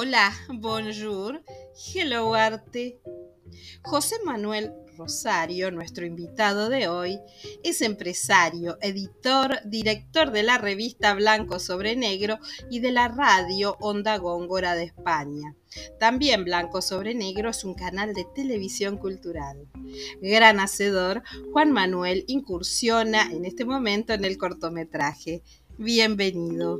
Hola, bonjour, hello arte. José Manuel Rosario, nuestro invitado de hoy, es empresario, editor, director de la revista Blanco sobre Negro y de la radio Onda Góngora de España. También Blanco sobre Negro es un canal de televisión cultural. Gran hacedor, Juan Manuel incursiona en este momento en el cortometraje. Bienvenido.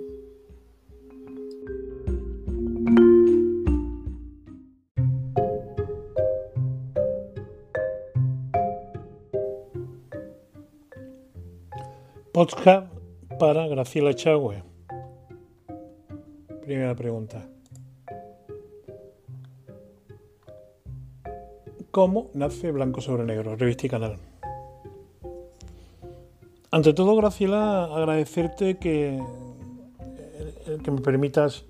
Podcast para Graciela Chagüe. Primera pregunta. ¿Cómo nace Blanco sobre Negro, revista y canal? Ante todo, Graciela, agradecerte que, que me permitas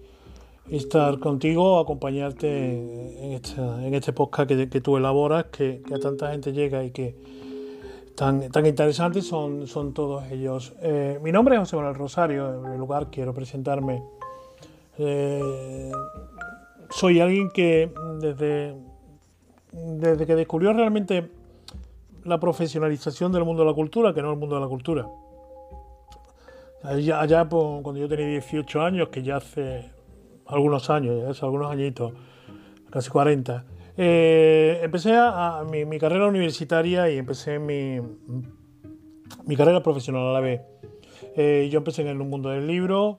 estar contigo, acompañarte en, en este podcast que, tú elaboras, que, que a tanta gente llega y que tan, tan interesantes son, son todos ellos. Eh, mi nombre es José Manuel Rosario, en primer lugar quiero presentarme. Eh, soy alguien que desde, desde que descubrió realmente la profesionalización del mundo de la cultura, que no el mundo de la cultura. Allá, allá cuando yo tenía 18 años, que ya hace algunos años, ya hace algunos añitos, casi 40, eh, empecé a, mi, carrera universitaria y empecé mi, mi carrera profesional a la vez. Eh, yo empecé en el mundo del libro,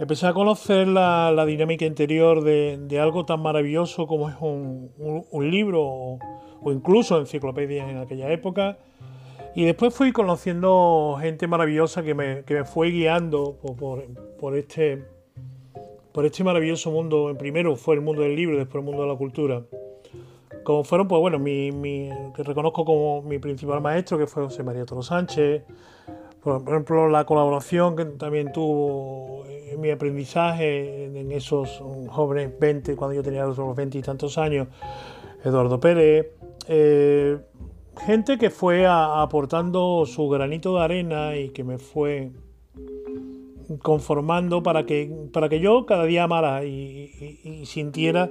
empecé a conocer la, la dinámica interior de, de, algo tan maravilloso como es un, un, libro o, incluso enciclopedias en aquella época. Y después fui conociendo gente maravillosa que me, que me fue guiando por, por, por, este, por este maravilloso mundo. Primero fue el mundo del libro, después el mundo de la cultura como fueron, pues bueno, mi, mi, reconozco como mi principal maestro, que fue José María Toro Sánchez, por, ejemplo, la colaboración que también tuvo en mi aprendizaje en esos jóvenes 20, cuando yo tenía los 20 y tantos años, Eduardo Pérez, eh, gente que fue aportando su granito de arena y que me fue conformando para que, para que yo cada día amara y sintiera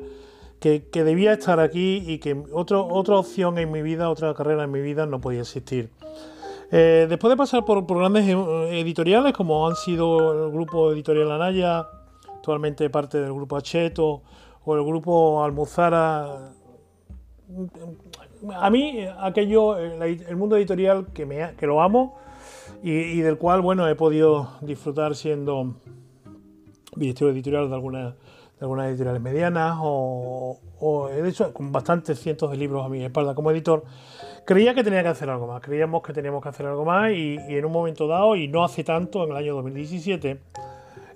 que, debía estar aquí y que otro, otra opción en mi vida, otra carrera en mi vida no podía existir. Eh, después de pasar por, grandes eh, editoriales como han sido el grupo editorial Anaya, actualmente parte del grupo Acheto o el grupo Almuzara, a mí aquello, el mundo editorial que, me, que lo amo y, del cual bueno he podido disfrutar siendo director editorial de algunas algunas editoriales medianas o, de hecho con bastantes cientos de libros a mi espalda como editor, creía que tenía que hacer algo más, creíamos que teníamos que hacer algo más y, en un momento dado, y no hace tanto, en el año 2017,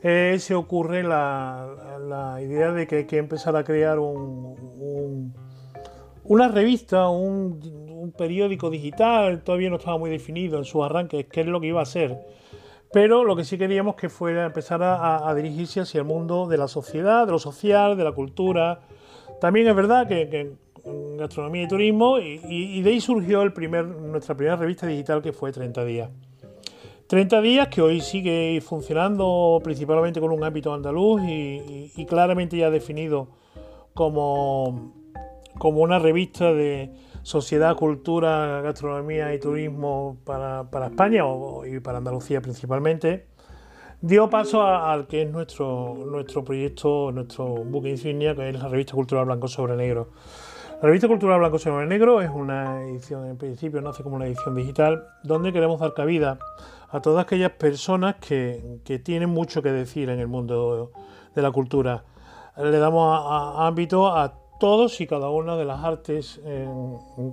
eh, se ocurre la, idea de que hay que empezar a crear un, una revista, un, un periódico digital, todavía no estaba muy definido en su arranque, qué es lo que iba a ser pero lo que sí queríamos que fuera empezar a, dirigirse hacia el mundo de la sociedad, de lo social, de la cultura. También es verdad que, gastronomía y turismo, y, de ahí surgió nuestra primera revista digital que fue 30 días. 30 días que hoy sigue funcionando principalmente con un ámbito andaluz y, claramente ya definido como, como una revista de, sociedad, cultura, gastronomía y turismo para, España y para Andalucía principalmente, dio paso al que es nuestro, nuestro proyecto, nuestro buque insignia, que es la revista Cultural Blanco sobre Negro. La revista Cultural Blanco sobre Negro es una edición, en principio nace como una edición digital, donde queremos dar cabida a todas aquellas personas que, que tienen mucho que decir en el mundo de la cultura. Le damos ámbito a todos y cada una de las artes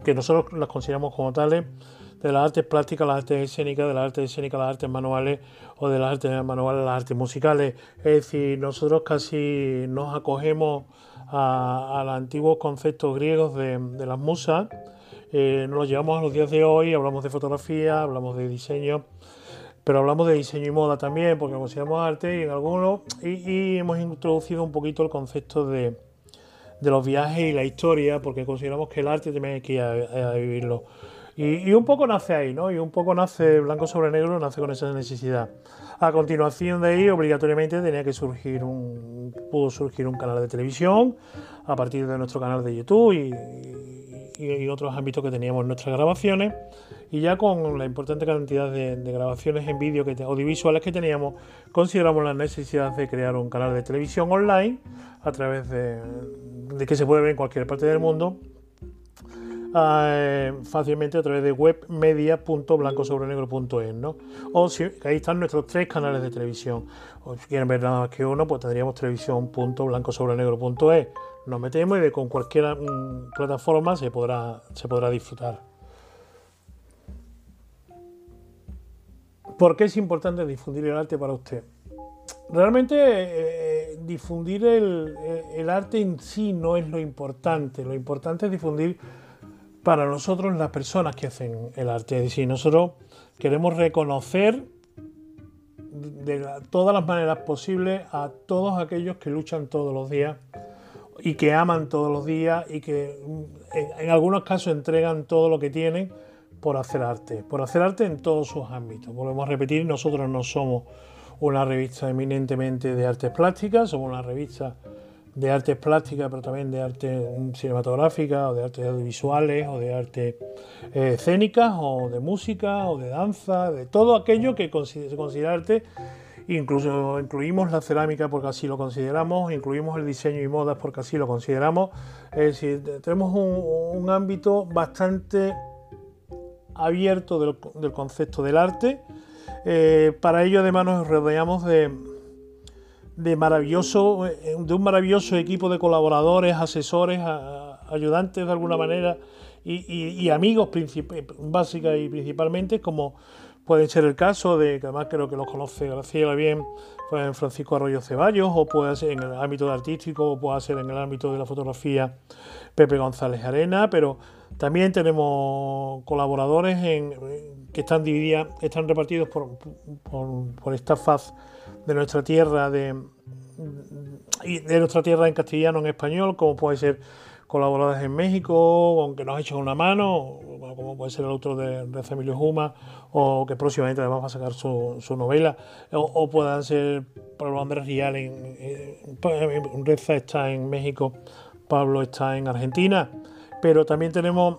que nosotros las consideramos como tales, de las artes plásticas, las artes escénicas, de las artes escénicas, las artes manuales o de las artes manuales, las artes musicales. Es decir, nosotros casi nos acogemos a, los antiguos conceptos griegos de, las musas, eh, nos los llevamos a los días de hoy, hablamos de fotografía, hablamos de diseño pero hablamos de diseño y moda también, porque consideramos arte y en algunos, y hemos introducido un poquito el concepto de, de los viajes y la historia, porque consideramos que el arte también hay que ir a, vivirlo. Y, un poco nace ahí, ¿no? Y un poco nace blanco sobre negro, nace con esa necesidad. A continuación de ahí, obligatoriamente tenía que surgir un, pudo surgir un canal de televisión a partir de nuestro canal de YouTube y, y, otros ámbitos que teníamos en nuestras grabaciones. Y ya con la importante cantidad de, grabaciones en vídeo audiovisuales que teníamos, consideramos la necesidad de crear un canal de televisión online a través de, que se puede ver en cualquier parte del mundo eh, fácilmente a través de webmedia.blancosobrenegro.es, ¿no? O si ahí están nuestros tres canales de televisión. O si quieren ver nada más que uno, pues tendríamos televisión.blancosobrenegro.es. Nos metemos y con cualquier mm, plataforma se podrá, se podrá disfrutar. ¿Por qué es importante difundir el arte para usted? Realmente eh, difundir el, el, arte en sí no es lo importante, lo importante es difundir para nosotros las personas que hacen el arte. Es decir, nosotros queremos reconocer de todas las maneras posibles a todos aquellos que luchan todos los días y que aman todos los días y que en, algunos casos entregan todo lo que tienen por hacer arte, por hacer arte en todos sus ámbitos. Volvemos a repetir, nosotros no somos una revista eminentemente de artes plásticas, somos una revista de artes plásticas, pero también de arte cinematográfica, o de artes audiovisuales, o de arte eh, escénicas, o de música, o de danza, de todo aquello que se considera arte. Incluso incluimos la cerámica porque así lo consideramos, incluimos el diseño y modas porque así lo consideramos. Es decir, tenemos un, ámbito bastante abierto del, concepto del arte. Eh, para ello además nos rodeamos de, de maravilloso, eh, de un maravilloso equipo de colaboradores, asesores, ayudantes de alguna manera y, amigos básicas y principalmente, como puede ser el caso de, que además creo que los conoce Graciela bien, pues Francisco Arroyo Ceballos, o puede ser en el ámbito artístico, o puede ser en el ámbito de la fotografía Pepe González Arena, pero también tenemos colaboradores que están divididos, están repartidos por, por, esta faz de nuestra tierra, de, nuestra tierra en castellano, en español, como puede ser colaboradores en México, aunque nos hecho una mano, como puede ser el autor de, de Emilio Juma, o que próximamente además va a sacar su, novela, o, puedan ser Pablo Andrés Rial, en, en, Reza está en México, Pablo está en Argentina, pero también tenemos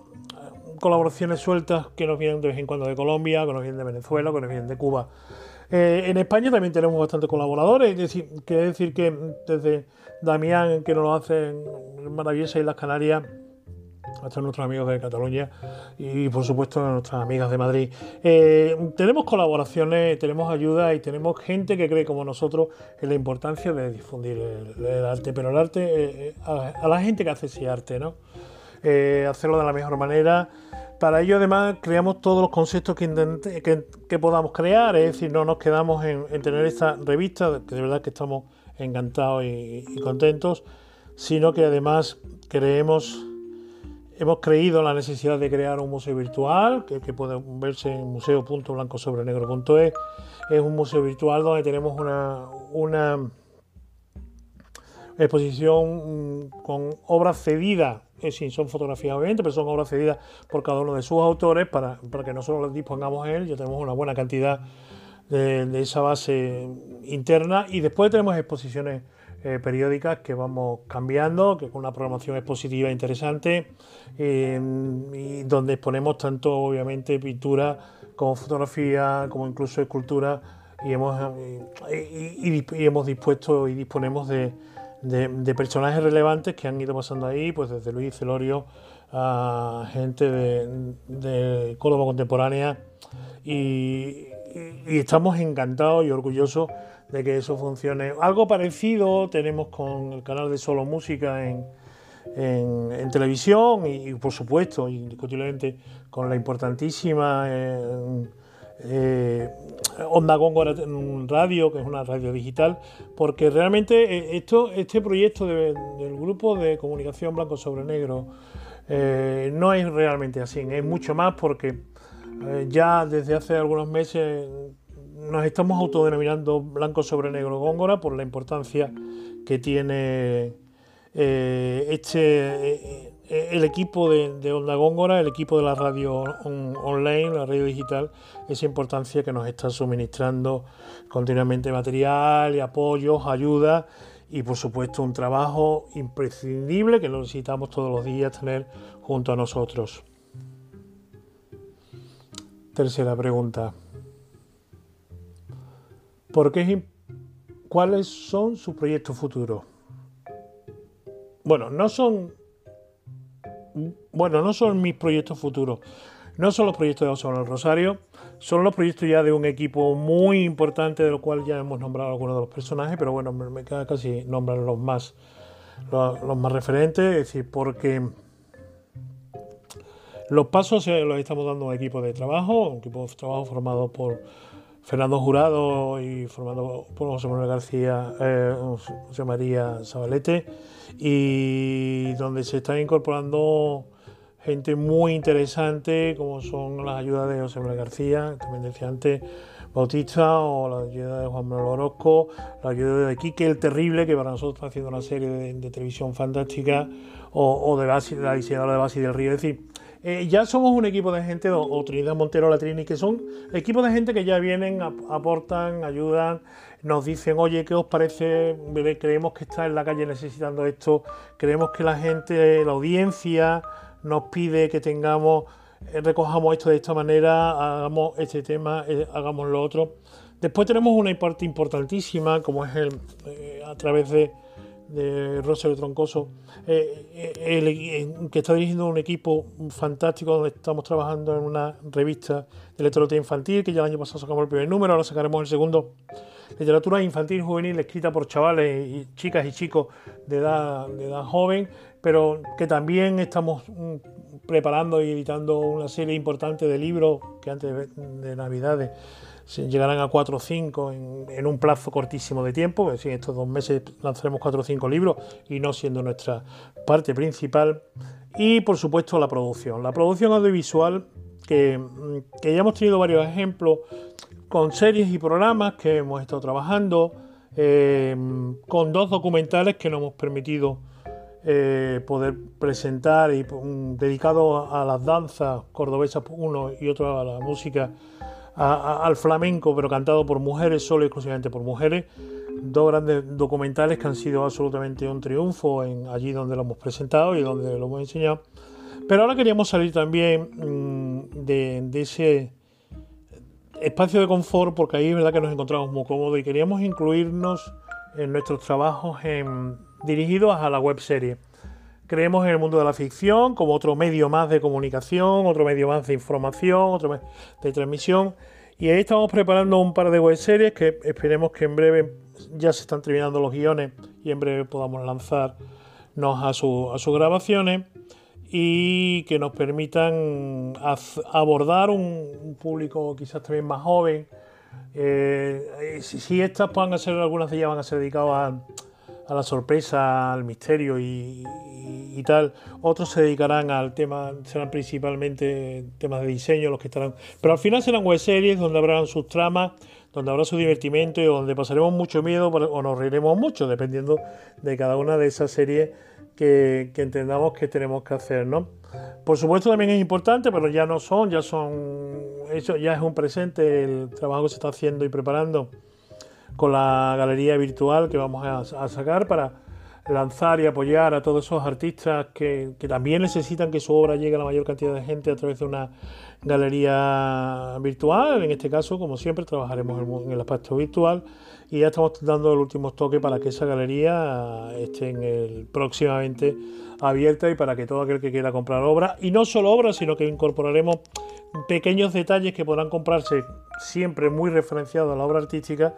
colaboraciones sueltas que nos vienen de vez en cuando de Colombia, que nos vienen de Venezuela, que nos vienen de Cuba. Eh, en España también tenemos bastantes colaboradores, es decir, quiere decir que desde Damián, que nos lo hace en Maravillosa y las Canarias, hasta nuestros amigos de Cataluña y por supuesto nuestras amigas de Madrid. Eh, tenemos colaboraciones, tenemos ayuda y tenemos gente que cree como nosotros en la importancia de difundir el, arte, pero el arte, eh, a, la gente que hace ese arte, ¿no? Hacerlo de la mejor manera para ello, además, creamos todos los conceptos que, podamos crear, es decir, no nos quedamos en, tener esta revista, que de verdad que estamos encantados y, contentos, sino que además creemos, hemos creído la necesidad de crear un museo virtual, que, puede verse en museo.blancosobrenegro.es. Es un museo virtual donde tenemos una, una exposición mm, con obras cedidas es son fotografías obviamente, pero son obras cedidas por cada uno de sus autores para, para que nosotros las dispongamos él, ya tenemos una buena cantidad de, esa base interna. Y después tenemos exposiciones eh, periódicas que vamos cambiando, que con una programación expositiva interesante eh, y donde exponemos tanto obviamente pintura como fotografía, como incluso escultura y hemos, eh, y hemos dispuesto y disponemos de de, personajes relevantes que han ido pasando ahí, pues desde Luis Celorio a gente de, de Córdoba contemporánea y, estamos encantados y orgullosos de que eso funcione. Algo parecido tenemos con el canal de Solo Música en, en, televisión y, por supuesto, indiscutiblemente, con la importantísima... Eh, eh, Onda Góngora Radio, que es una radio digital, porque realmente eh, esto, este proyecto del grupo de comunicación blanco sobre negro eh, no es realmente así, es mucho más porque eh, ya desde hace algunos meses nos estamos autodenominando blanco sobre negro Góngora por la importancia que tiene este, el equipo de, Onda Góngora, el equipo de la radio online, la radio digital, esa importancia que nos está suministrando continuamente material y apoyos, ayuda y por supuesto un trabajo imprescindible que lo necesitamos todos los días tener junto a nosotros. Tercera pregunta. ¿Por qué, ¿Cuáles son sus proyectos futuros? Bueno, no son bueno, no son mis proyectos futuros, no son los proyectos de José Manuel Rosario, son los proyectos ya de un equipo muy importante, de lo cual ya hemos nombrado algunos de los personajes, pero bueno, me, queda casi nombrar los más, los, más referentes, es decir, porque los pasos los estamos dando a un equipo de trabajo, un equipo de trabajo formado por Fernando Jurado y formado por José Manuel García, eh, José María Zabalete, y donde se están incorporando gente muy interesante, como son las ayudas de José Manuel García, también decía antes, Bautista, o la ayuda de Juan Manuel Orozco, la ayuda de Quique el Terrible, que para nosotros está haciendo una serie de, televisión fantástica, o, de, la diseñadora de Basi del Río. Es eh, ya somos un equipo de gente, o, Trinidad Montero la Trini, que son equipos de gente que ya vienen, aportan, ayudan, nos dicen, oye, ¿qué os parece? Creemos que está en la calle necesitando esto, creemos que la gente, la audiencia nos pide que tengamos, eh, recojamos esto de esta manera, hagamos este tema, eh, hagamos lo otro. Después tenemos una parte importantísima, como es el, a través de de Rosario Troncoso, eh, eh, que está dirigiendo un equipo fantástico donde estamos trabajando en una revista de literatura infantil, que ya el año pasado sacamos el primer número, ahora sacaremos el segundo. Literatura infantil juvenil escrita por chavales y chicas y chicos de edad, de edad joven, pero que también estamos mm, preparando y editando una serie importante de libros que antes de Navidades llegarán a 4 o 5 en, un plazo cortísimo de tiempo, en estos dos meses lanzaremos 4 o 5 libros y no siendo nuestra parte principal. Y por supuesto la producción. La producción audiovisual, que, que ya hemos tenido varios ejemplos con series y programas que hemos estado trabajando, eh, con dos documentales que nos hemos permitido eh, poder presentar y dedicados a las danzas cordobesas uno y otro a la música al flamenco, pero cantado por mujeres, solo y exclusivamente por mujeres. Dos grandes documentales que han sido absolutamente un triunfo allí donde lo hemos presentado y donde lo hemos enseñado. Pero ahora queríamos salir también mm, de, ese espacio de confort, porque ahí es verdad que nos encontramos muy cómodos y queríamos incluirnos en nuestros trabajos dirigidos a la web serie. Creemos en el mundo de la ficción como otro medio más de comunicación, otro medio más de información, otro medio de transmisión. Y ahí estamos preparando un par de web series que esperemos que en breve ya se están terminando los guiones y en breve podamos lanzarnos a, a sus grabaciones y que nos permitan abordar un, público quizás también más joven. Eh, si, si, estas puedan ser, algunas de ellas van a ser dedicadas a a la sorpresa, al misterio y, tal. Otros se dedicarán al tema, serán principalmente temas de diseño los que estarán. Pero al final serán web series donde habrán sus tramas, donde habrá su divertimento y donde pasaremos mucho miedo o nos reiremos mucho, dependiendo de cada una de esas series que, entendamos que tenemos que hacer, ¿no? Por supuesto también es importante, pero ya no son, ya son, eso ya es un presente el trabajo que se está haciendo y preparando con la galería virtual que vamos a, sacar para lanzar y apoyar a todos esos artistas que, también necesitan que su obra llegue a la mayor cantidad de gente a través de una galería virtual. En este caso, como siempre, trabajaremos en el aspecto virtual y ya estamos dando el último toque para que esa galería esté próximamente abierta y para que todo aquel que quiera comprar obra, y no solo obras, sino que incorporaremos pequeños detalles que podrán comprarse siempre muy referenciados a la obra artística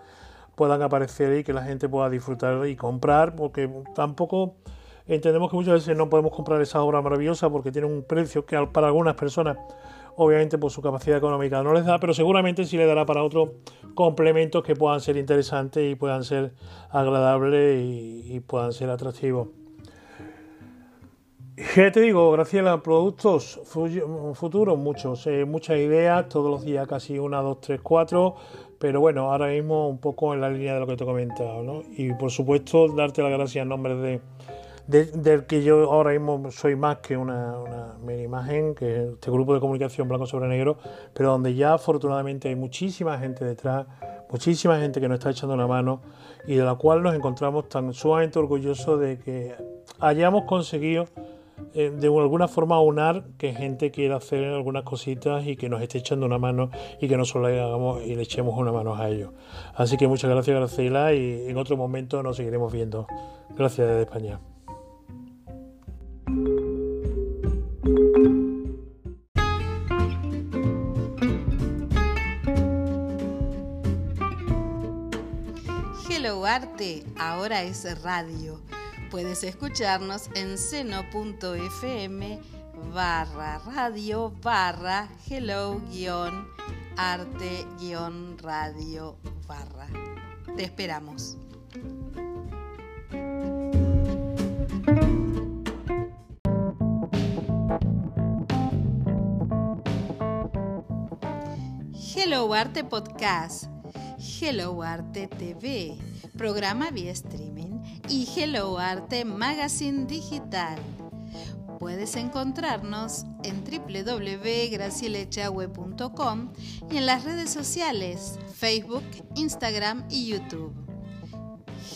puedan aparecer y que la gente pueda disfrutar y comprar, porque tampoco entendemos que muchas veces no podemos comprar esa obra maravillosa porque tiene un precio que para algunas personas, obviamente por su capacidad económica no les da, pero seguramente sí le dará para otros complementos que puedan ser interesantes y puedan ser agradables y, puedan ser atractivos. ¿Qué te digo, Graciela? Productos futuros, muchos, eh, muchas ideas, todos los días casi una, dos, tres, cuatro. Pero bueno, ahora mismo un poco en la línea de lo que te he comentado, ¿no? Y por supuesto, darte las gracias en nombre de, del que yo ahora mismo soy más que una, una imagen, que es este grupo de comunicación blanco sobre negro, pero donde ya afortunadamente hay muchísima gente detrás, muchísima gente que nos está echando una mano y de la cual nos encontramos tan sumamente orgullosos de que hayamos conseguido eh, de alguna forma unar que gente quiera hacer algunas cositas y que nos esté echando una mano y que nosotros le hagamos y le echemos una mano a ellos. Así que muchas gracias Graciela y en otro momento nos seguiremos viendo. Gracias desde España. Hello Arte, ahora es radio Puedes escucharnos en seno.fm barra radio barra hello guion arte guion radio barra. Te esperamos. Hello Arte Podcast, Hello Arte TV, programa vía streaming y Hello Arte Magazine Digital. Puedes encontrarnos en www.gracielechagüe.com y en las redes sociales Facebook, Instagram y YouTube.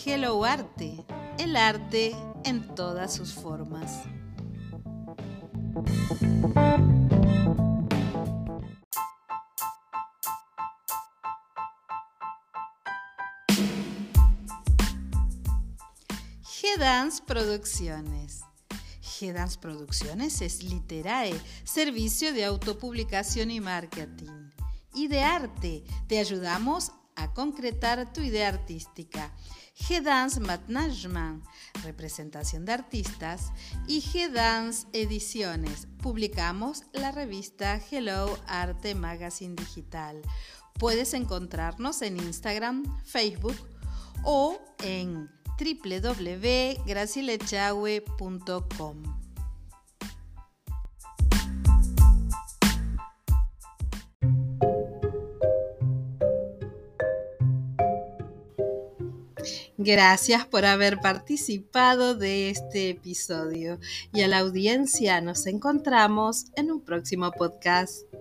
Hello Arte, el arte en todas sus formas. G-Dance Producciones. G-Dance Producciones es Literae, servicio de autopublicación y marketing. Y de arte, te ayudamos a concretar tu idea artística. G-Dance Management, representación de artistas. Y G-Dance Ediciones, publicamos la revista Hello Arte Magazine Digital. Puedes encontrarnos en Instagram, Facebook o en www.gracilechagüe.com. Gracias por haber participado de este episodio y a la audiencia nos encontramos en un próximo podcast.